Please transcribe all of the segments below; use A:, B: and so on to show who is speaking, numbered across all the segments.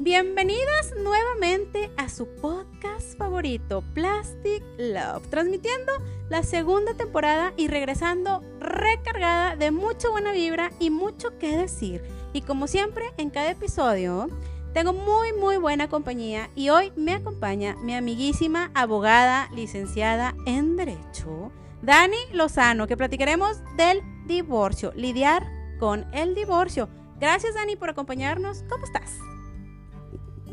A: Bienvenidas nuevamente a su podcast favorito, Plastic Love, transmitiendo la segunda temporada y regresando recargada de mucha buena vibra y mucho que decir. Y como siempre, en cada episodio tengo muy muy buena compañía y hoy me acompaña mi amiguísima abogada licenciada en Derecho, Dani Lozano, que platicaremos del divorcio, lidiar con el divorcio. Gracias Dani por acompañarnos. ¿Cómo estás?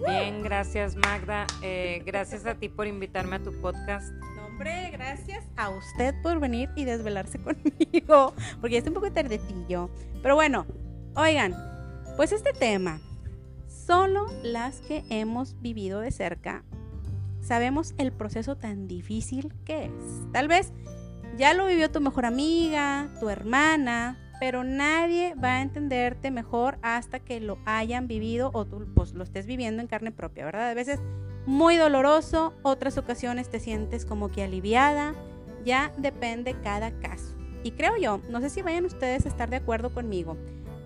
B: Bien, gracias Magda. Eh, gracias a ti por invitarme a tu podcast.
A: No, hombre, gracias a usted por venir y desvelarse conmigo, porque ya está un poco tardecillo. Pero bueno, oigan, pues este tema, solo las que hemos vivido de cerca, sabemos el proceso tan difícil que es. Tal vez ya lo vivió tu mejor amiga, tu hermana, pero nadie va a entenderte mejor hasta que lo hayan vivido o tú pues, lo estés viviendo en carne propia, ¿verdad? A veces muy doloroso, otras ocasiones te sientes como que aliviada, ya depende cada caso. Y creo yo, no sé si vayan ustedes a estar de acuerdo conmigo,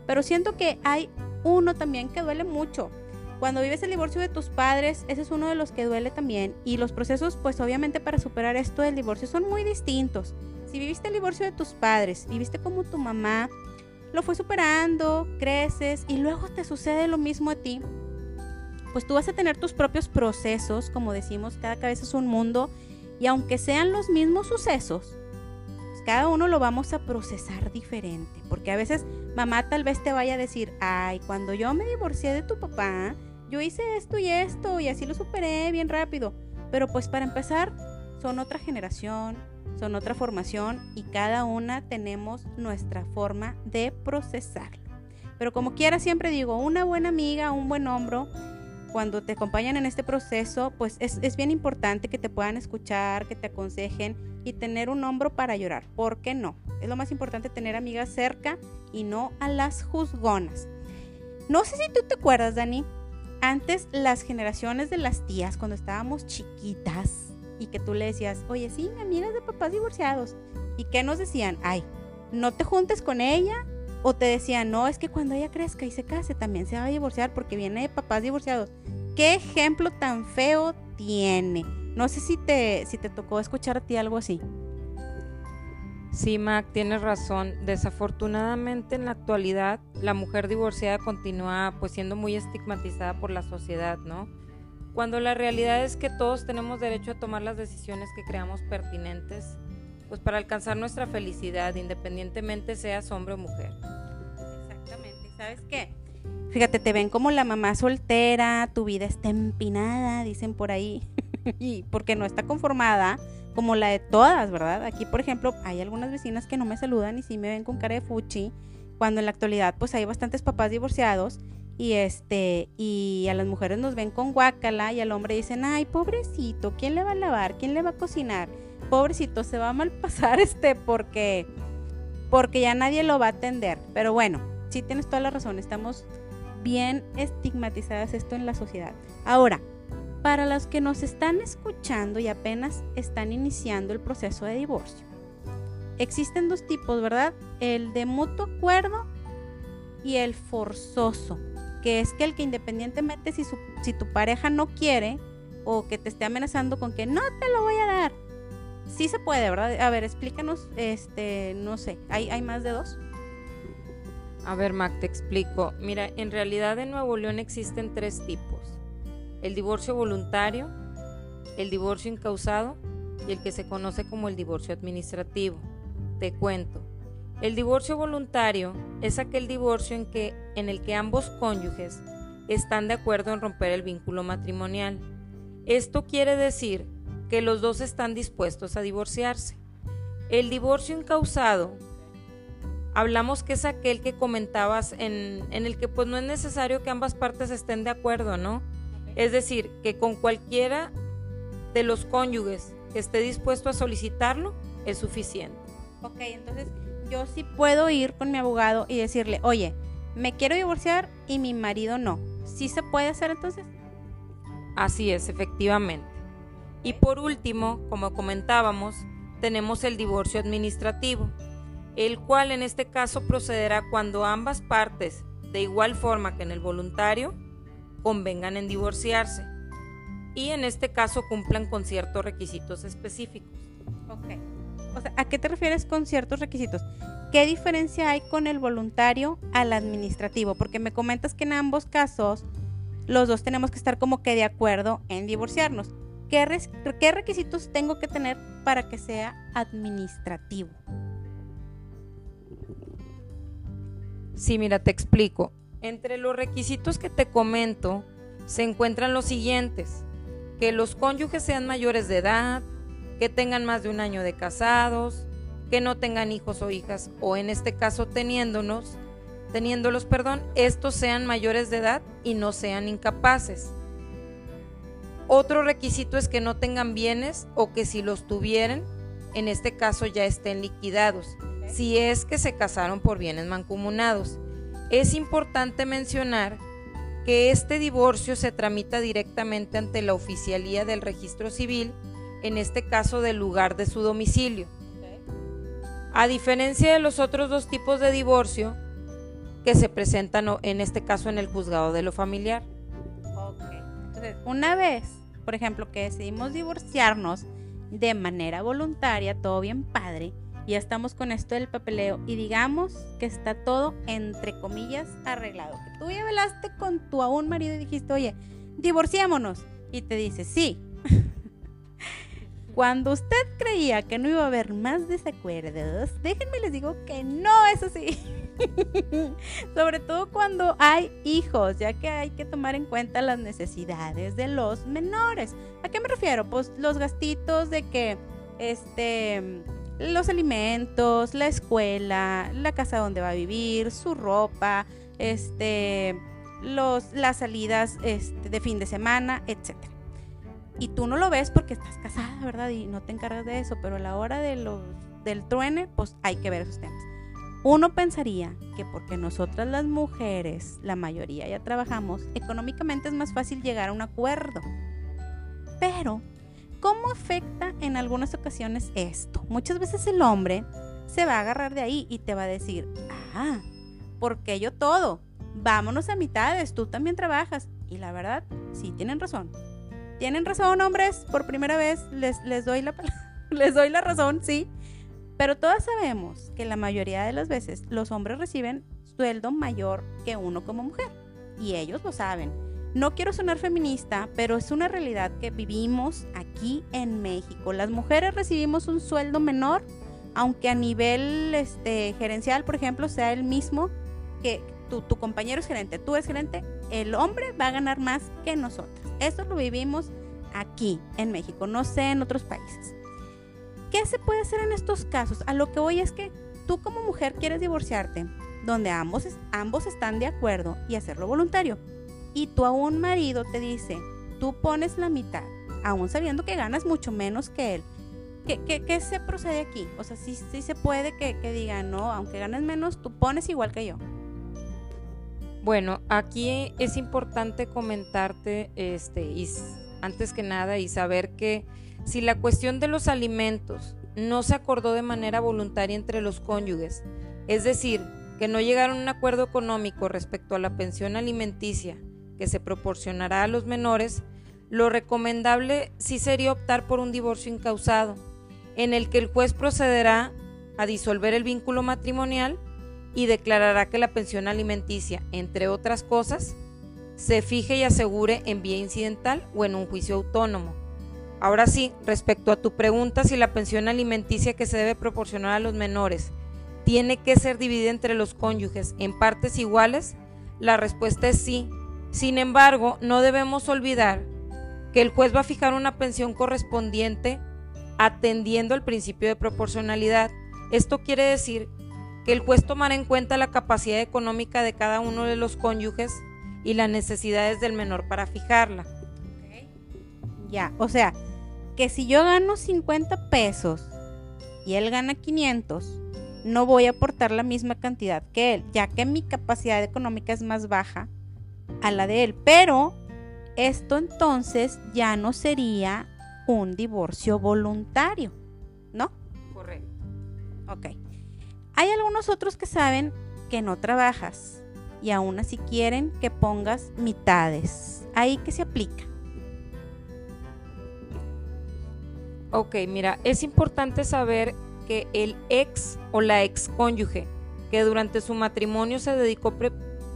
A: pero siento que hay uno también que duele mucho. Cuando vives el divorcio de tus padres, ese es uno de los que duele también. Y los procesos, pues obviamente para superar esto del divorcio son muy distintos. Si viviste el divorcio de tus padres y viste como tu mamá lo fue superando, creces y luego te sucede lo mismo a ti, pues tú vas a tener tus propios procesos, como decimos, cada cabeza es un mundo y aunque sean los mismos sucesos, cada uno lo vamos a procesar diferente, porque a veces mamá tal vez te vaya a decir, ay, cuando yo me divorcié de tu papá, yo hice esto y esto y así lo superé bien rápido, pero pues para empezar, son otra generación, son otra formación y cada una tenemos nuestra forma de procesarlo. Pero como quiera, siempre digo, una buena amiga, un buen hombro, cuando te acompañan en este proceso, pues es, es, bien importante que te puedan escuchar, que te aconsejen y tener un hombro para llorar. ¿Por qué no? Es lo más importante tener amigas cerca y no a las juzgonas. No sé si tú te acuerdas, Dani, antes las generaciones de las tías, cuando estábamos chiquitas, y que tú le decías, oye, sí, mi amiga de papás divorciados. ¿Y qué nos decían? Ay, no te juntes con ella. O te decían, no, es que cuando ella crezca y se case también se va a divorciar porque viene de papás divorciados. ¿Qué ejemplo tan feo tiene? No sé si te, si te tocó escuchar a ti algo así.
B: Sí, Mac, tienes razón. Desafortunadamente en la actualidad la mujer divorciada continúa pues siendo muy estigmatizada por la sociedad, ¿no? cuando la realidad es que todos tenemos derecho a tomar las decisiones que creamos pertinentes, pues para alcanzar nuestra felicidad, independientemente seas hombre o mujer.
A: Exactamente, ¿sabes qué? Fíjate, te ven como la mamá soltera, tu vida está empinada, dicen por ahí, y porque no está conformada como la de todas, ¿verdad? Aquí, por ejemplo, hay algunas vecinas que no me saludan y sí me ven con cara de fuchi, cuando en la actualidad pues hay bastantes papás divorciados y este y a las mujeres nos ven con guacala y al hombre dicen ay pobrecito quién le va a lavar quién le va a cocinar pobrecito se va a mal pasar este porque porque ya nadie lo va a atender. Pero bueno sí tienes toda la razón estamos bien estigmatizadas esto en la sociedad. Ahora para los que nos están escuchando y apenas están iniciando el proceso de divorcio existen dos tipos verdad el de mutuo acuerdo y el forzoso que es que el que independientemente si, si tu pareja no quiere o que te esté amenazando con que no te lo voy a dar, sí se puede, ¿verdad? A ver, explícanos, este, no sé, ¿hay, hay más de dos?
B: A ver, Mac, te explico. Mira, en realidad en Nuevo León existen tres tipos. El divorcio voluntario, el divorcio incausado y el que se conoce como el divorcio administrativo. Te cuento. El divorcio voluntario es aquel divorcio en, que, en el que ambos cónyuges están de acuerdo en romper el vínculo matrimonial. Esto quiere decir que los dos están dispuestos a divorciarse. El divorcio incausado, hablamos que es aquel que comentabas en, en el que pues no es necesario que ambas partes estén de acuerdo, ¿no? Es decir, que con cualquiera de los cónyuges que esté dispuesto a solicitarlo es suficiente.
A: Ok, entonces yo sí puedo ir con mi abogado y decirle, oye, me quiero divorciar y mi marido no. ¿Sí se puede hacer entonces?
B: Así es, efectivamente. Y por último, como comentábamos, tenemos el divorcio administrativo, el cual en este caso procederá cuando ambas partes, de igual forma que en el voluntario, convengan en divorciarse y en este caso cumplan con ciertos requisitos específicos.
A: Ok. O sea, ¿a qué te refieres con ciertos requisitos? ¿Qué diferencia hay con el voluntario al administrativo? Porque me comentas que en ambos casos los dos tenemos que estar como que de acuerdo en divorciarnos. ¿Qué, requisitos tengo que tener para que sea administrativo?
B: Sí, mira, te explico. Entre los requisitos que te comento se encuentran los siguientes. Que los cónyuges sean mayores de edad, que tengan más de un año de casados, que no tengan hijos o hijas, o en este caso teniéndonos, teniéndolos, perdón, estos sean mayores de edad y no sean incapaces. Otro requisito es que no tengan bienes o que si los tuvieran, en este caso ya estén liquidados, si es que se casaron por bienes mancomunados. Es importante mencionar que este divorcio se tramita directamente ante la oficialía del registro civil, en este caso del lugar de su domicilio. A diferencia de los otros dos tipos de divorcio que se presentan en este caso en el juzgado de lo familiar.
A: Entonces, una vez, por ejemplo, que decidimos divorciarnos de manera voluntaria, todo bien padre, ya estamos con esto del papeleo y digamos que está todo entre comillas arreglado. Que tú ya velaste con tu aún marido y dijiste, oye, divorciémonos. Y te dice, sí. Cuando usted creía que no iba a haber más desacuerdos, déjenme les digo que no es así. Sobre todo cuando hay hijos, ya que hay que tomar en cuenta las necesidades de los menores. ¿A qué me refiero? Pues los gastitos de que este los alimentos, la escuela, la casa donde va a vivir, su ropa, este, los, las salidas este, de fin de semana, etc. Y tú no lo ves porque estás casada, ¿verdad? Y no te encargas de eso, pero a la hora de los, del truene, pues hay que ver esos temas. Uno pensaría que porque nosotras las mujeres, la mayoría ya trabajamos, económicamente es más fácil llegar a un acuerdo. Pero ¿Cómo afecta en algunas ocasiones esto? Muchas veces el hombre se va a agarrar de ahí y te va a decir, ah, porque yo todo? Vámonos a mitades, tú también trabajas. Y la verdad, sí, tienen razón. Tienen razón, hombres, por primera vez les, les, doy, la, les doy la razón, sí. Pero todas sabemos que la mayoría de las veces los hombres reciben sueldo mayor que uno como mujer. Y ellos lo saben. No quiero sonar feminista, pero es una realidad que vivimos aquí en México. Las mujeres recibimos un sueldo menor, aunque a nivel este, gerencial, por ejemplo, sea el mismo que tu, tu compañero es gerente, tú eres gerente, el hombre va a ganar más que nosotras. Esto lo vivimos aquí en México, no sé en otros países. ¿Qué se puede hacer en estos casos? A lo que voy es que tú como mujer quieres divorciarte, donde ambos, ambos están de acuerdo y hacerlo voluntario y tu a un marido te dice, tú pones la mitad, aún sabiendo que ganas mucho menos que él, ¿qué, qué, se procede aquí? O sea, sí, sí se puede que, que digan, no, aunque ganes menos, tú pones igual que yo.
B: Bueno, aquí es importante comentarte, este, y antes que nada, y saber que si la cuestión de los alimentos no se acordó de manera voluntaria entre los cónyuges, es decir, que no llegaron a un acuerdo económico respecto a la pensión alimenticia que se proporcionará a los menores, lo recomendable sí sería optar por un divorcio incausado, en el que el juez procederá a disolver el vínculo matrimonial y declarará que la pensión alimenticia, entre otras cosas, se fije y asegure en vía incidental o en un juicio autónomo. Ahora sí, respecto a tu pregunta si la pensión alimenticia que se debe proporcionar a los menores tiene que ser dividida entre los cónyuges en partes iguales, la respuesta es sí, sin embargo, no debemos olvidar que el juez va a fijar una pensión correspondiente atendiendo al principio de proporcionalidad. Esto quiere decir que el juez tomará en cuenta la capacidad económica de cada uno de los cónyuges y las necesidades del menor para fijarla.
A: Ya, o sea, que si yo gano 50 pesos y él gana 500, no voy a aportar la misma cantidad que él, ya que mi capacidad económica es más baja a la de él, pero esto entonces ya no sería un divorcio voluntario, ¿no?
B: Correcto.
A: Ok. Hay algunos otros que saben que no trabajas y aún así quieren que pongas mitades. Ahí que se aplica.
B: Ok, mira, es importante saber que el ex o la ex cónyuge que durante su matrimonio se dedicó,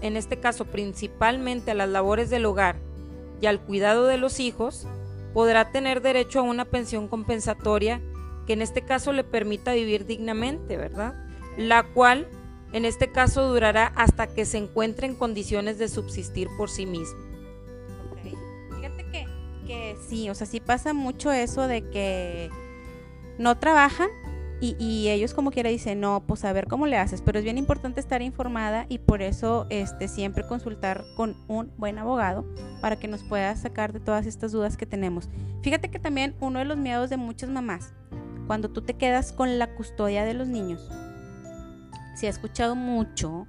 B: en este caso principalmente a las labores del hogar y al cuidado de los hijos, podrá tener derecho a una pensión compensatoria que en este caso le permita vivir dignamente, ¿verdad? La cual en este caso durará hasta que se encuentre en condiciones de subsistir por sí mismo.
A: Sí, o sea, sí pasa mucho eso de que no trabajan y, ellos como quiera dicen, no, pues a ver cómo le haces, pero es bien importante estar informada y por eso este, siempre consultar con un buen abogado para que nos pueda sacar de todas estas dudas que tenemos. Fíjate que también uno de los miedos de muchas mamás, cuando tú te quedas con la custodia de los niños, se ha escuchado mucho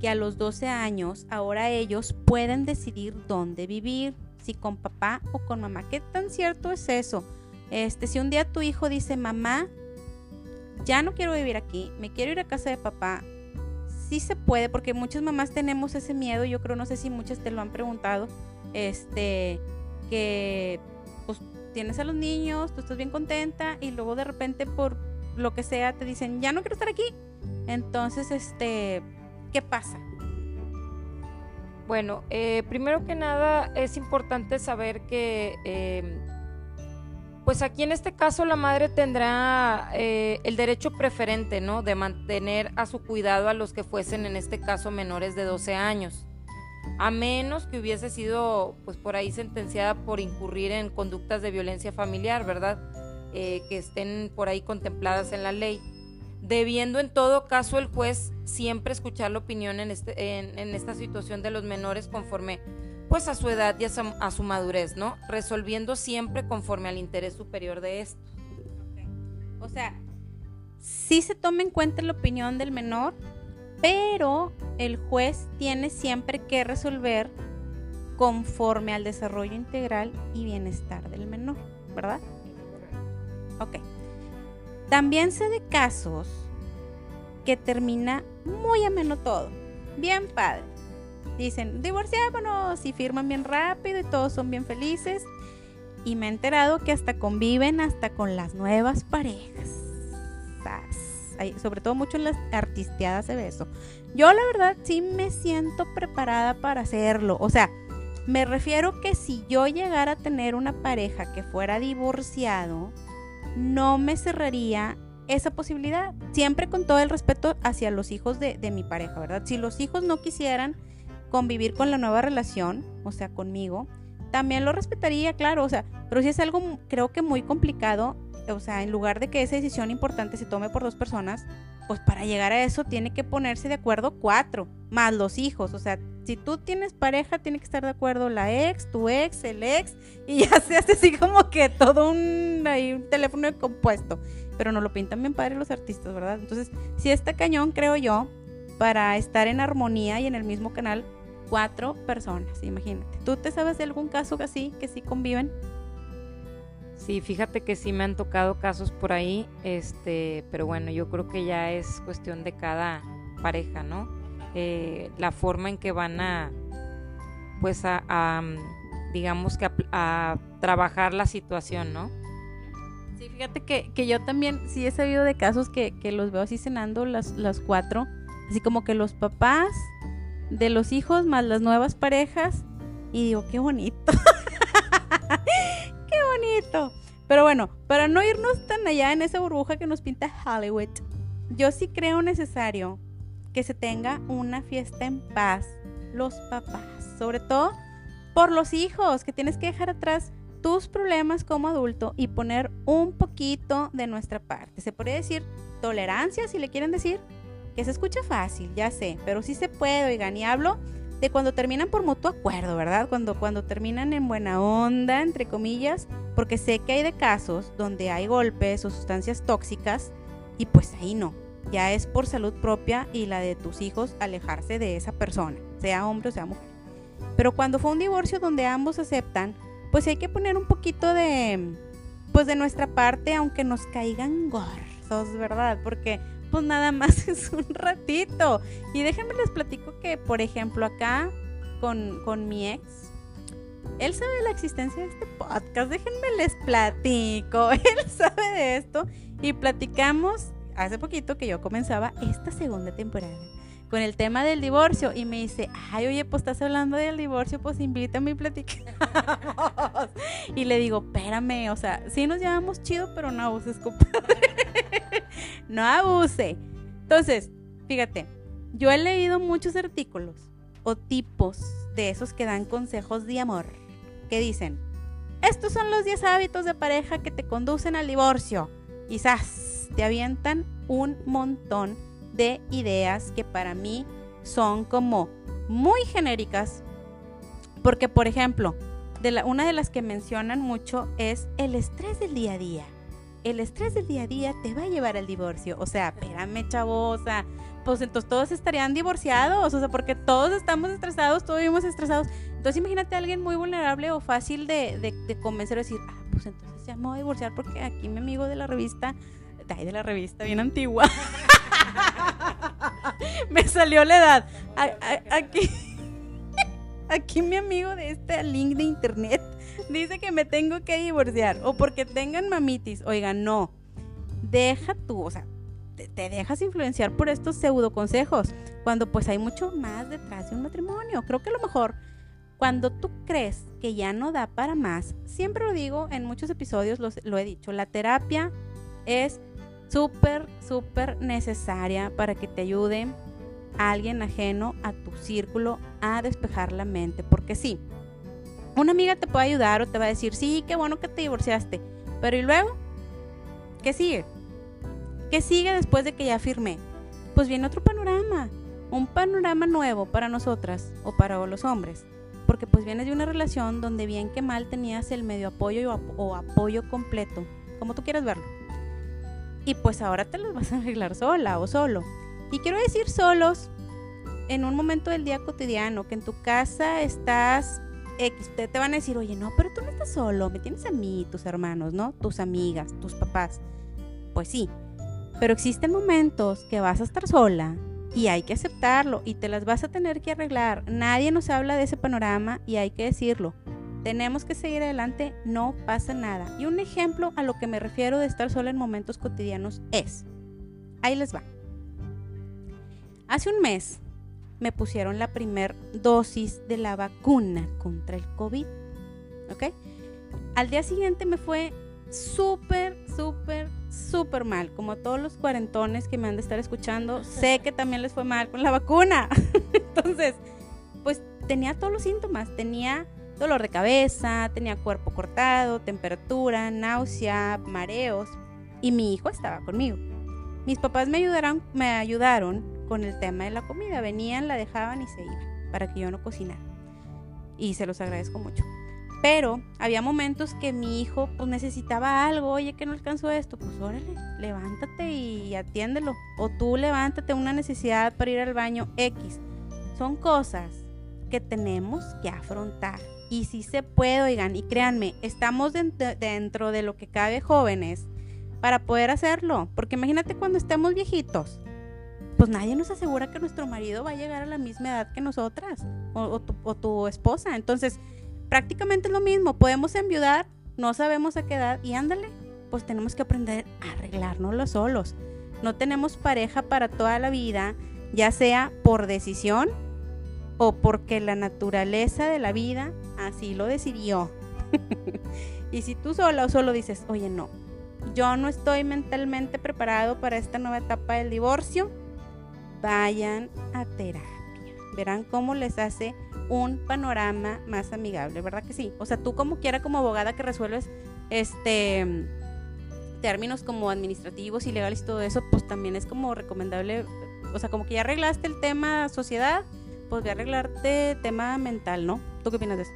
A: que a los 12 años ahora ellos pueden decidir dónde vivir, si con papá o con mamá. ¿Qué tan cierto es eso? Este, si un día tu hijo dice, mamá, ya no quiero vivir aquí, me quiero ir a casa de papá, sí se puede, porque muchas mamás tenemos ese miedo, yo creo, no sé si muchas te lo han preguntado, este, que pues tienes a los niños, tú estás bien contenta y luego de repente por lo que sea te dicen, ya no quiero estar aquí. Entonces, este, ¿qué pasa?
B: Bueno, eh, primero que nada es importante saber que eh, pues aquí en este caso la madre tendrá eh, el derecho preferente, ¿no? De mantener a su cuidado a los que fuesen en este caso menores de 12 años. A menos que hubiese sido, pues por ahí sentenciada por incurrir en conductas de violencia familiar, ¿verdad? Eh, que estén por ahí contempladas en la ley. Debiendo en todo caso el juez siempre escuchar la opinión en, este, en esta situación de los menores conforme pues a su edad y a su, madurez, ¿no? Resolviendo siempre conforme al interés superior de esto.
A: O sea, sí se toma en cuenta la opinión del menor, pero el juez tiene siempre que resolver conforme al desarrollo integral y bienestar del menor, ¿verdad? También sé de casos que termina muy ameno todo. Bien padre dicen, divorciámonos y firman bien rápido y todos son bien felices. Y me he enterado que hasta conviven hasta con las nuevas parejas. sobre todo mucho en las artisteadas se ve eso. Yo la verdad sí me siento preparada para hacerlo. O sea, me refiero que si yo llegara a tener una pareja que fuera divorciado, no me cerraría esa posibilidad. Siempre con todo el respeto hacia los hijos de, de mi pareja, ¿verdad? Si los hijos no quisieran convivir con la nueva relación, o sea, conmigo, también lo respetaría, claro, o sea, pero si es algo creo que muy complicado, o sea, en lugar de que esa decisión importante se tome por dos personas, pues para llegar a eso tiene que ponerse de acuerdo cuatro, más los hijos, o sea, si tú tienes pareja, tiene que estar de acuerdo la ex, tu ex, el ex, y ya se hace así como que todo un, un teléfono compuesto, pero no lo pintan bien padre los artistas, ¿verdad? Entonces, si está cañón, creo yo, para estar en armonía y en el mismo canal, cuatro personas, imagínate. ¿Tú te sabes de algún caso así, que sí conviven?
B: Sí, fíjate que sí me han tocado casos por ahí, este, pero bueno, yo creo que ya es cuestión de cada pareja, ¿no? Eh, la forma en que van a, pues a, digamos que a, trabajar la situación, ¿no?
A: Sí, fíjate que, que, yo también sí he sabido de casos que, que los veo así cenando las, las cuatro, así como que los papás de los hijos más las nuevas parejas. Y digo, qué bonito. Pero bueno, para no irnos tan allá en esa burbuja que nos pinta Hollywood, yo sí creo necesario que se tenga una fiesta en paz los papás, sobre todo por los hijos, que tienes que dejar atrás tus problemas como adulto y poner un poquito de nuestra parte. Se podría decir tolerancia, si le quieren decir, que se escucha fácil, ya sé, pero sí se puede, oigan, y hablo de cuando terminan por mutuo acuerdo, ¿verdad? Cuando, cuando terminan en buena onda, entre comillas, porque sé que hay de casos donde hay golpes o sustancias tóxicas y pues ahí no, ya es por salud propia y la de tus hijos alejarse de esa persona, sea hombre o sea mujer. Pero cuando fue un divorcio donde ambos aceptan, pues hay que poner un poquito de, pues de nuestra parte, aunque nos caigan gordos, ¿verdad? Porque pues nada más es un ratito. Y déjenme les platico que, por ejemplo, acá con, con mi ex, él sabe de la existencia de este podcast. Déjenme les platico. Él sabe de esto. Y platicamos hace poquito que yo comenzaba esta segunda temporada con el tema del divorcio y me dice, ay, oye, pues estás hablando del divorcio, pues invítame y platicamos. y le digo, espérame, o sea, sí nos llevamos chido, pero no abuses, compadre. no abuse. Entonces, fíjate, yo he leído muchos artículos o tipos de esos que dan consejos de amor, que dicen, estos son los 10 hábitos de pareja que te conducen al divorcio. Quizás te avientan un montón de ideas que para mí son como muy genéricas. Porque, por ejemplo, una de las que mencionan mucho es el estrés del día a día. El estrés del día a día te va a llevar al divorcio. O sea, espérame, chavosa. Pues entonces todos estarían divorciados. O sea, porque todos estamos estresados, todos vivimos estresados. Entonces imagínate a alguien muy vulnerable o fácil de, de, convencer o decir, ah, pues entonces ya me voy a divorciar porque aquí mi amigo de la revista, de la revista bien antigua. Me salió la edad. aquí, aquí mi amigo de este link de internet dice que me tengo que divorciar o porque tengan mamitis. Oiga, no. Deja tú, o sea, te, te, dejas influenciar por estos pseudo consejos cuando pues hay mucho más detrás de un matrimonio. Creo que a lo mejor cuando tú crees que ya no da para más, siempre lo digo en muchos episodios, lo he dicho, la terapia es súper, súper necesaria para que te ayude alguien ajeno a tu círculo a despejar la mente. Porque sí, una amiga te puede ayudar o te va a decir, sí, qué bueno que te divorciaste. Pero ¿y luego? ¿Qué sigue? ¿Qué sigue después de que ya firmé? Pues viene otro panorama, un panorama nuevo para nosotras o para los hombres. Porque pues vienes de una relación donde bien que mal tenías el medio apoyo o, apoyo completo, como tú quieras verlo y pues ahora te los vas a arreglar sola o solo. Y quiero decir solos en un momento del día cotidiano, que en tu casa estás X, te, te van a decir, oye, no, pero tú no estás solo, me tienes a mí, tus hermanos, ¿no? Tus amigas, tus papás. Pues sí, pero existen momentos que vas a estar sola y hay que aceptarlo y te las vas a tener que arreglar. Nadie nos habla de ese panorama y hay que decirlo tenemos que seguir adelante, no pasa nada. Y un ejemplo a lo que me refiero de estar sola en momentos cotidianos es, ahí les va. Hace un mes me pusieron la primer dosis de la vacuna contra el COVID, ¿ok? Al día siguiente me fue súper, súper, súper mal, como todos los cuarentones que me han de estar escuchando, sé que también les fue mal con la vacuna. Entonces, pues tenía todos los síntomas, tenía dolor de cabeza, tenía cuerpo cortado, temperatura, náusea, mareos y mi hijo estaba conmigo. Mis papás me ayudaron, me ayudaron con el tema de la comida, venían, la dejaban y se iban para que yo no cocinara. Y se los agradezco mucho. Pero había momentos que mi hijo pues necesitaba algo, oye que no alcanzó esto, pues órale, levántate y atiéndelo. O tú levántate una necesidad para ir al baño X. Son cosas que tenemos que afrontar y si se puede, oigan, y créanme, estamos dentro de lo que cabe jóvenes para poder hacerlo. Porque imagínate cuando estemos viejitos, pues nadie nos asegura que nuestro marido va a llegar a la misma edad que nosotras o, tu, o tu, esposa. Entonces, prácticamente es lo mismo. Podemos enviudar, no sabemos a qué edad y ándale, pues tenemos que aprender a arreglárnoslo solos. No tenemos pareja para toda la vida, ya sea por decisión o porque la naturaleza de la vida así lo decidió. y si tú sola o solo dices, oye, no, yo no estoy mentalmente preparado para esta nueva etapa del divorcio, vayan a terapia. Verán cómo les hace un panorama más amigable, ¿verdad que sí? O sea, tú como quiera como abogada que resuelves este términos como administrativos y legales y todo eso, pues también es como recomendable, o sea, como que ya arreglaste el tema sociedad, pues voy a arreglarte tema mental, ¿no? ¿Tú qué opinas de eso?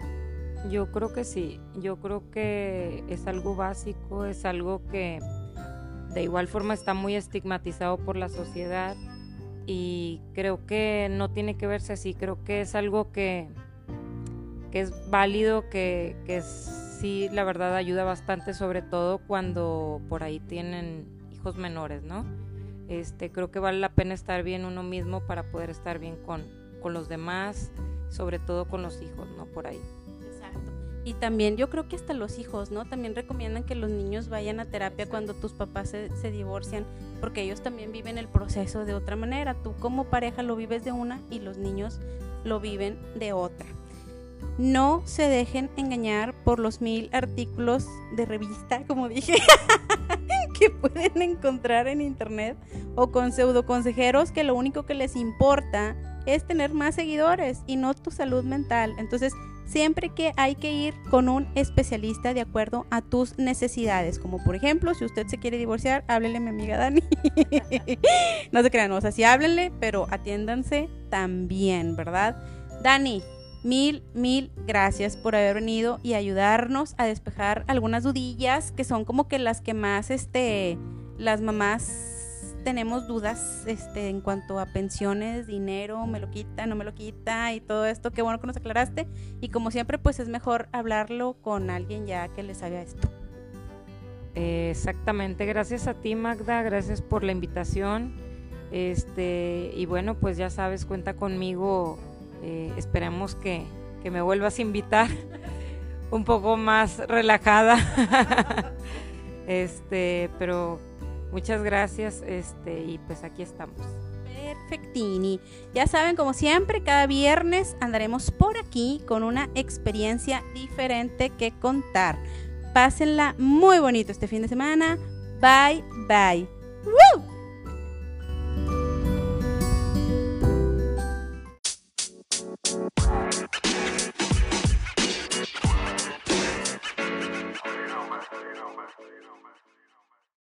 B: Yo creo que sí, yo creo que es algo básico, es algo que de igual forma está muy estigmatizado por la sociedad y creo que no tiene que verse así, creo que es algo que que es válido, que, que sí, la verdad ayuda bastante, sobre todo cuando por ahí tienen hijos menores, ¿no? Este, creo que vale la pena estar bien uno mismo para poder estar bien con, con los demás, sobre todo con los hijos, ¿no? Por ahí.
A: Y también yo creo que hasta los hijos, ¿no? También recomiendan que los niños vayan a terapia cuando tus papás se, se, divorcian, porque ellos también viven el proceso de otra manera. Tú como pareja lo vives de una y los niños lo viven de otra. No se dejen engañar por los mil artículos de revista, como dije, que pueden encontrar en internet o con pseudo consejeros que lo único que les importa es tener más seguidores y no tu salud mental. Entonces, siempre que hay que ir con un especialista de acuerdo a tus necesidades. Como por ejemplo, si usted se quiere divorciar, háblele a mi amiga Dani. no se crean, o sea, sí háblenle, pero atiéndanse también, ¿verdad? Dani, mil, mil gracias por haber venido y ayudarnos a despejar algunas dudillas que son como que las que más, este, las mamás tenemos dudas este, en cuanto a pensiones, dinero, me lo quita, no me lo quita y todo esto. Qué bueno que nos aclaraste. Y como siempre, pues es mejor hablarlo con alguien ya que le sabe a esto.
B: exactamente, gracias a ti Magda, gracias por la invitación. Este, y bueno, pues ya sabes, cuenta conmigo. Eh, esperemos que, que me vuelvas a invitar un poco más relajada. este, pero Muchas gracias, este, y pues aquí estamos.
A: Perfectini. Ya saben, como siempre, cada viernes andaremos por aquí con una experiencia diferente que contar. Pásenla muy bonito este fin de semana. Bye, bye. ¡Woo!